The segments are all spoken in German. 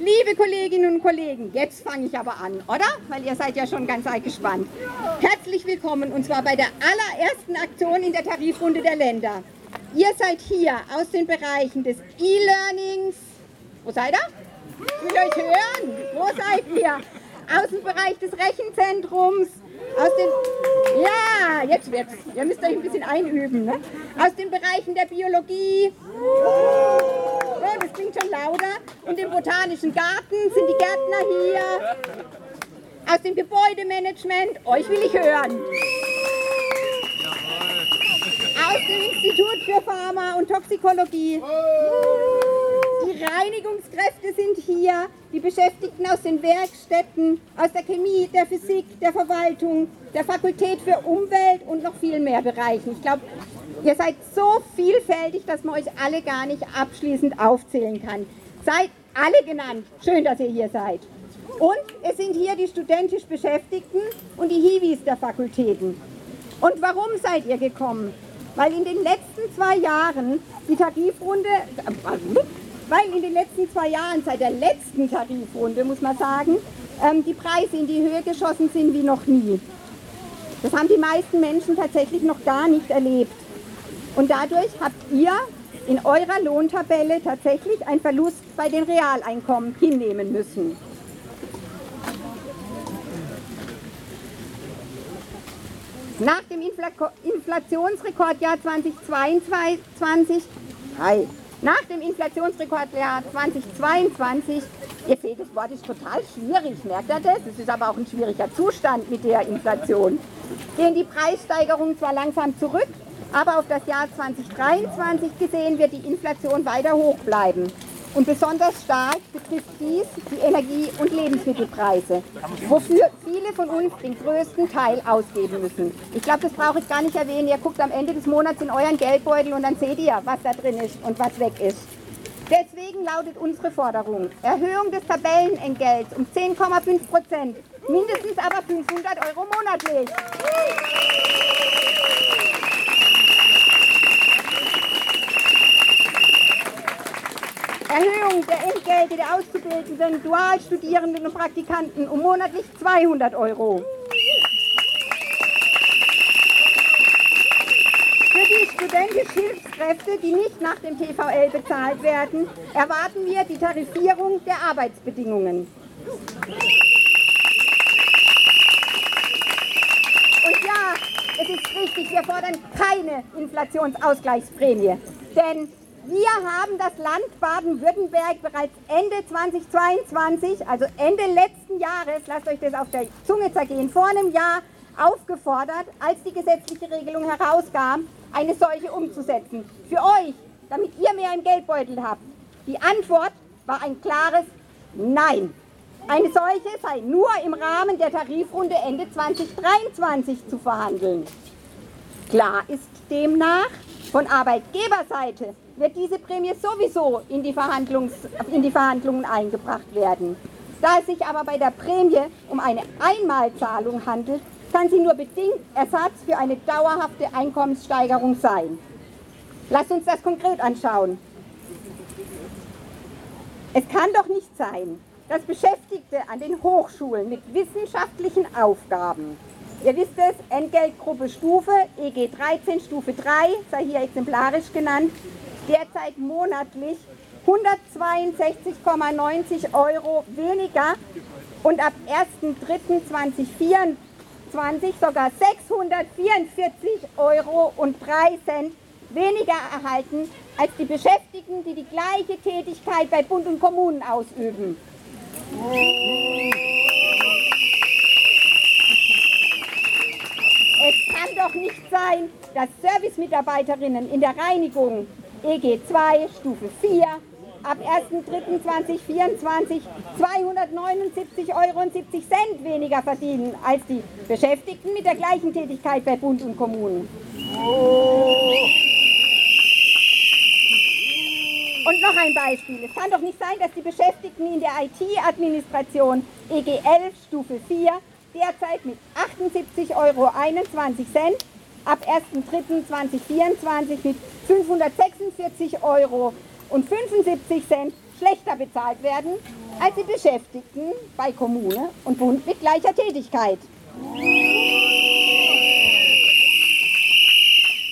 Liebe Kolleginnen und Kollegen, jetzt fange ich aber an, oder? Weil ihr seid ja schon ganz gespannt. Herzlich willkommen und zwar bei der allerersten Aktion in der Tarifrunde der Länder. Ihr seid hier aus den Bereichen des E-Learnings. Wo seid ihr? Ich will euch hören. Wo seid ihr? Aus dem Bereich des Rechenzentrums, aus den, ja, jetzt wird's. Ihr müsst euch ein bisschen einüben. Ne? Aus den Bereichen der Biologie. Oh, das klingt schon lauter. Und im Botanischen Garten sind die Gärtner hier. Aus dem Gebäudemanagement. Euch will ich hören. Aus dem Institut für Pharma und Toxikologie. Die Reinigungskräfte sind hier, die Beschäftigten aus den Werkstätten, aus der Chemie, der Physik, der Verwaltung, der Fakultät für Umwelt und noch viel mehr Bereichen. Ich glaube, ihr seid so vielfältig, dass man euch alle gar nicht abschließend aufzählen kann. Seid alle genannt. Schön, dass ihr hier seid. Und es sind hier die studentisch Beschäftigten und die Hiwis der Fakultäten. Und warum seid ihr gekommen? Weil in den letzten zwei Jahren die Tarifrunde, weil in den letzten zwei Jahren, seit der letzten Tarifrunde, muss man sagen, ähm, die Preise in die Höhe geschossen sind wie noch nie. Das haben die meisten Menschen tatsächlich noch gar nicht erlebt. Und dadurch habt ihr in eurer Lohntabelle tatsächlich einen Verlust bei den Realeinkommen hinnehmen müssen. Nach dem Inflationsrekordjahr 2022, hi, nach dem Inflationsrekordjahr 2022, ihr seht, das Wort ist total schwierig, merkt ihr das? Es ist aber auch ein schwieriger Zustand mit der Inflation. Gehen die Preissteigerungen zwar langsam zurück, aber auf das Jahr 2023 gesehen wird die Inflation weiter hoch bleiben. Und besonders stark betrifft dies die Energie- und Lebensmittelpreise, wofür viele von uns den größten Teil ausgeben müssen. Ich glaube, das brauche ich gar nicht erwähnen. Ihr guckt am Ende des Monats in euren Geldbeutel und dann seht ihr, was da drin ist und was weg ist. Deswegen lautet unsere Forderung Erhöhung des Tabellenentgelts um 10,5 Prozent, mindestens aber 500 Euro monatlich. Erhöhung der Entgelte der Auszubildenden, Dualstudierenden und Praktikanten um monatlich 200 Euro. Für die studentischen Hilfskräfte, die nicht nach dem TVL bezahlt werden, erwarten wir die Tarifierung der Arbeitsbedingungen. Und ja, es ist richtig, wir fordern keine Inflationsausgleichsprämie. Denn wir haben das Land Baden-Württemberg bereits Ende 2022, also Ende letzten Jahres, lasst euch das auf der Zunge zergehen, vor einem Jahr aufgefordert, als die gesetzliche Regelung herauskam, eine solche umzusetzen. Für euch, damit ihr mehr im Geldbeutel habt. Die Antwort war ein klares Nein. Eine solche sei nur im Rahmen der Tarifrunde Ende 2023 zu verhandeln. Klar ist demnach, von Arbeitgeberseite wird diese Prämie sowieso in die, in die Verhandlungen eingebracht werden. Da es sich aber bei der Prämie um eine Einmalzahlung handelt, kann sie nur bedingt Ersatz für eine dauerhafte Einkommenssteigerung sein. Lasst uns das konkret anschauen. Es kann doch nicht sein, dass Beschäftigte an den Hochschulen mit wissenschaftlichen Aufgaben, ihr wisst es, Entgeltgruppe Stufe, EG 13, Stufe 3, sei hier exemplarisch genannt, derzeit monatlich 162,90 Euro weniger und ab 1.3.2024 sogar 644 Euro und 3 Cent weniger erhalten als die Beschäftigten, die die gleiche Tätigkeit bei Bund und Kommunen ausüben. Kann doch nicht sein, dass Servicemitarbeiterinnen in der Reinigung EG 2, Stufe 4, ab 1.3.2024 279,70 Euro weniger verdienen als die Beschäftigten mit der gleichen Tätigkeit bei Bund und Kommunen. Und noch ein Beispiel. Es kann doch nicht sein, dass die Beschäftigten in der IT-Administration EG 11 Stufe 4 derzeit mit 78,21 Euro ab 1.3.2024 mit 546 Euro und 75 Cent schlechter bezahlt werden als die Beschäftigten bei Kommune und Bund mit gleicher Tätigkeit.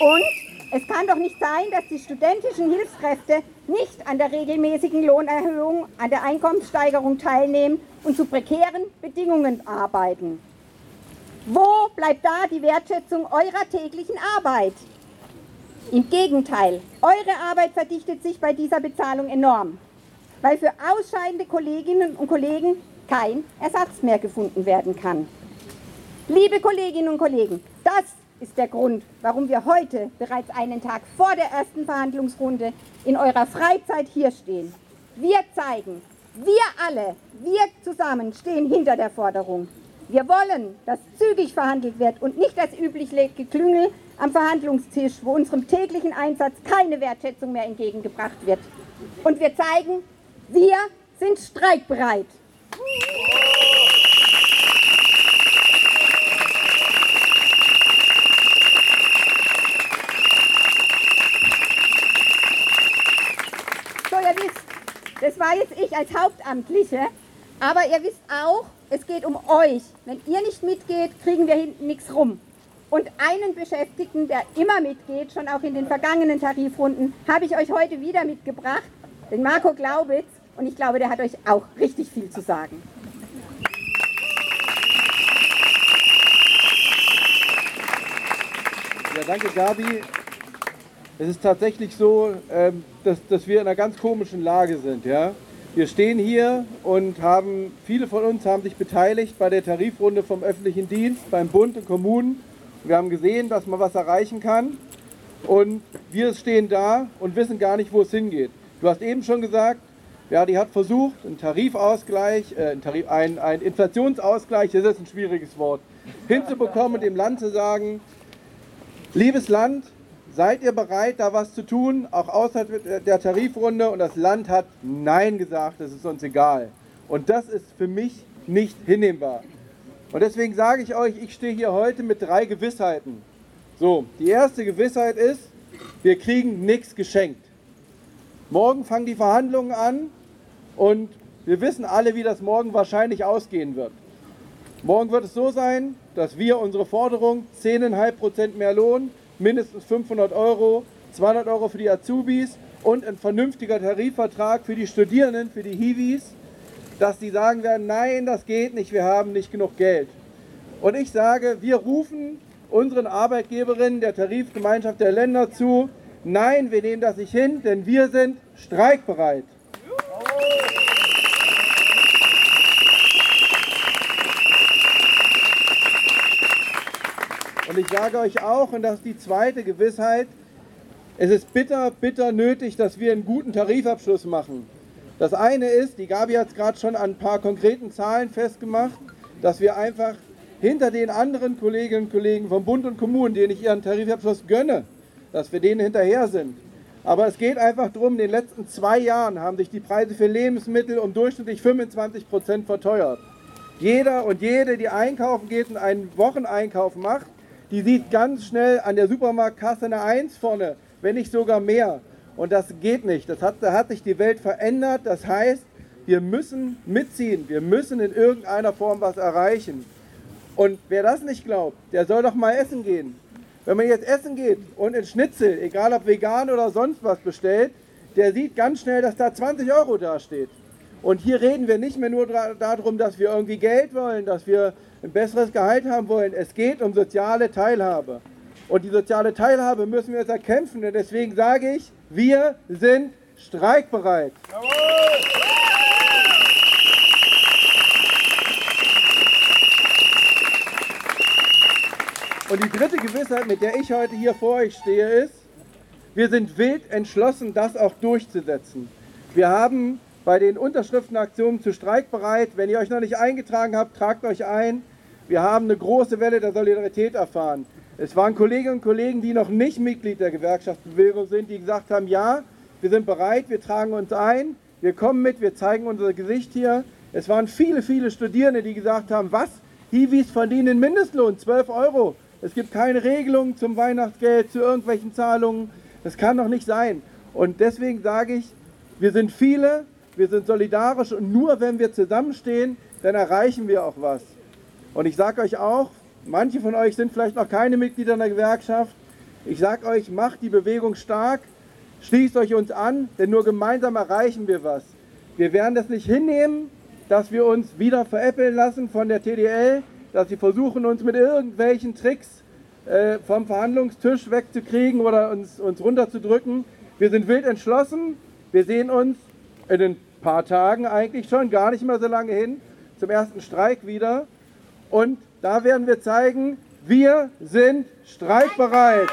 Und es kann doch nicht sein, dass die studentischen Hilfskräfte nicht an der regelmäßigen Lohnerhöhung, an der Einkommenssteigerung teilnehmen und zu prekären Bedingungen arbeiten. Wo bleibt da die Wertschätzung eurer täglichen Arbeit? Im Gegenteil, eure Arbeit verdichtet sich bei dieser Bezahlung enorm, weil für ausscheidende Kolleginnen und Kollegen kein Ersatz mehr gefunden werden kann. Liebe Kolleginnen und Kollegen, das ist der Grund, warum wir heute bereits einen Tag vor der ersten Verhandlungsrunde in eurer Freizeit hier stehen. Wir zeigen, wir alle, wir zusammen stehen hinter der Forderung. Wir wollen, dass zügig verhandelt wird und nicht das übliche Geklüngel am Verhandlungstisch, wo unserem täglichen Einsatz keine Wertschätzung mehr entgegengebracht wird. Und wir zeigen, wir sind streikbereit. So, ihr wisst, jetzt ich als Hauptamtliche, aber ihr wisst auch, es geht um euch. Wenn ihr nicht mitgeht, kriegen wir hinten nichts rum. Und einen Beschäftigten, der immer mitgeht, schon auch in den vergangenen Tarifrunden, habe ich euch heute wieder mitgebracht, den Marco Glaubitz. Und ich glaube, der hat euch auch richtig viel zu sagen. Ja, danke Gabi. Es ist tatsächlich so, ähm, dass, dass wir in einer ganz komischen Lage sind. Ja? Wir stehen hier und haben, viele von uns haben sich beteiligt bei der Tarifrunde vom öffentlichen Dienst, beim Bund und Kommunen. Wir haben gesehen, dass man was erreichen kann. Und wir stehen da und wissen gar nicht, wo es hingeht. Du hast eben schon gesagt, ja, die hat versucht, einen Tarifausgleich, äh, einen, Tarif, ein, ein Inflationsausgleich, das ist ein schwieriges Wort, hinzubekommen und dem Land zu sagen, liebes Land, seid ihr bereit, da was zu tun, auch außerhalb der Tarifrunde? Und das Land hat Nein gesagt, das ist uns egal. Und das ist für mich nicht hinnehmbar. Und deswegen sage ich euch, ich stehe hier heute mit drei Gewissheiten. So, die erste Gewissheit ist, wir kriegen nichts geschenkt. Morgen fangen die Verhandlungen an und wir wissen alle, wie das morgen wahrscheinlich ausgehen wird. Morgen wird es so sein, dass wir unsere Forderung 10,5% mehr Lohn, mindestens 500 Euro, 200 Euro für die Azubis und ein vernünftiger Tarifvertrag für die Studierenden, für die Hiwis, dass die sagen werden, nein, das geht nicht, wir haben nicht genug Geld. Und ich sage, wir rufen unseren Arbeitgeberinnen der Tarifgemeinschaft der Länder zu, nein, wir nehmen das nicht hin, denn wir sind streikbereit. Und ich sage euch auch, und das ist die zweite Gewissheit, es ist bitter, bitter nötig, dass wir einen guten Tarifabschluss machen. Das eine ist, die Gabi hat es gerade schon an ein paar konkreten Zahlen festgemacht, dass wir einfach hinter den anderen Kolleginnen und Kollegen vom Bund und Kommunen, denen ich ihren Tarifabschluss gönne, dass wir denen hinterher sind. Aber es geht einfach darum, in den letzten zwei Jahren haben sich die Preise für Lebensmittel um durchschnittlich 25 Prozent verteuert. Jeder und jede, die einkaufen geht und einen Wocheneinkauf macht, die sieht ganz schnell an der Supermarktkasse eine 1 vorne, wenn nicht sogar mehr. Und das geht nicht. Das hat, da hat sich die Welt verändert. Das heißt, wir müssen mitziehen. Wir müssen in irgendeiner Form was erreichen. Und wer das nicht glaubt, der soll doch mal essen gehen. Wenn man jetzt essen geht und in Schnitzel, egal ob vegan oder sonst was bestellt, der sieht ganz schnell, dass da 20 Euro dasteht. Und hier reden wir nicht mehr nur darum, dass wir irgendwie Geld wollen, dass wir ein besseres Gehalt haben wollen. Es geht um soziale Teilhabe. Und die soziale Teilhabe müssen wir jetzt erkämpfen. Und deswegen sage ich, wir sind streikbereit. Jawohl. Und die dritte Gewissheit, mit der ich heute hier vor euch stehe, ist, wir sind wild entschlossen, das auch durchzusetzen. Wir haben bei den Unterschriftenaktionen zu streikbereit. Wenn ihr euch noch nicht eingetragen habt, tragt euch ein. Wir haben eine große Welle der Solidarität erfahren. Es waren Kolleginnen und Kollegen, die noch nicht Mitglied der Gewerkschaftsbewegung sind, die gesagt haben, ja, wir sind bereit, wir tragen uns ein, wir kommen mit, wir zeigen unser Gesicht hier. Es waren viele, viele Studierende, die gesagt haben, was? Hiwis verdienen Mindestlohn, 12 Euro. Es gibt keine Regelung zum Weihnachtsgeld, zu irgendwelchen Zahlungen. Das kann doch nicht sein. Und deswegen sage ich, wir sind viele, wir sind solidarisch und nur wenn wir zusammenstehen, dann erreichen wir auch was. Und ich sage euch auch, manche von euch sind vielleicht noch keine Mitglieder in der Gewerkschaft. Ich sage euch, macht die Bewegung stark, schließt euch uns an, denn nur gemeinsam erreichen wir was. Wir werden das nicht hinnehmen, dass wir uns wieder veräppeln lassen von der TDL, dass sie versuchen, uns mit irgendwelchen Tricks äh, vom Verhandlungstisch wegzukriegen oder uns, uns runterzudrücken. Wir sind wild entschlossen. Wir sehen uns in ein paar Tagen eigentlich schon, gar nicht mehr so lange hin, zum ersten Streik wieder. Und da werden wir zeigen, wir sind streikbereit.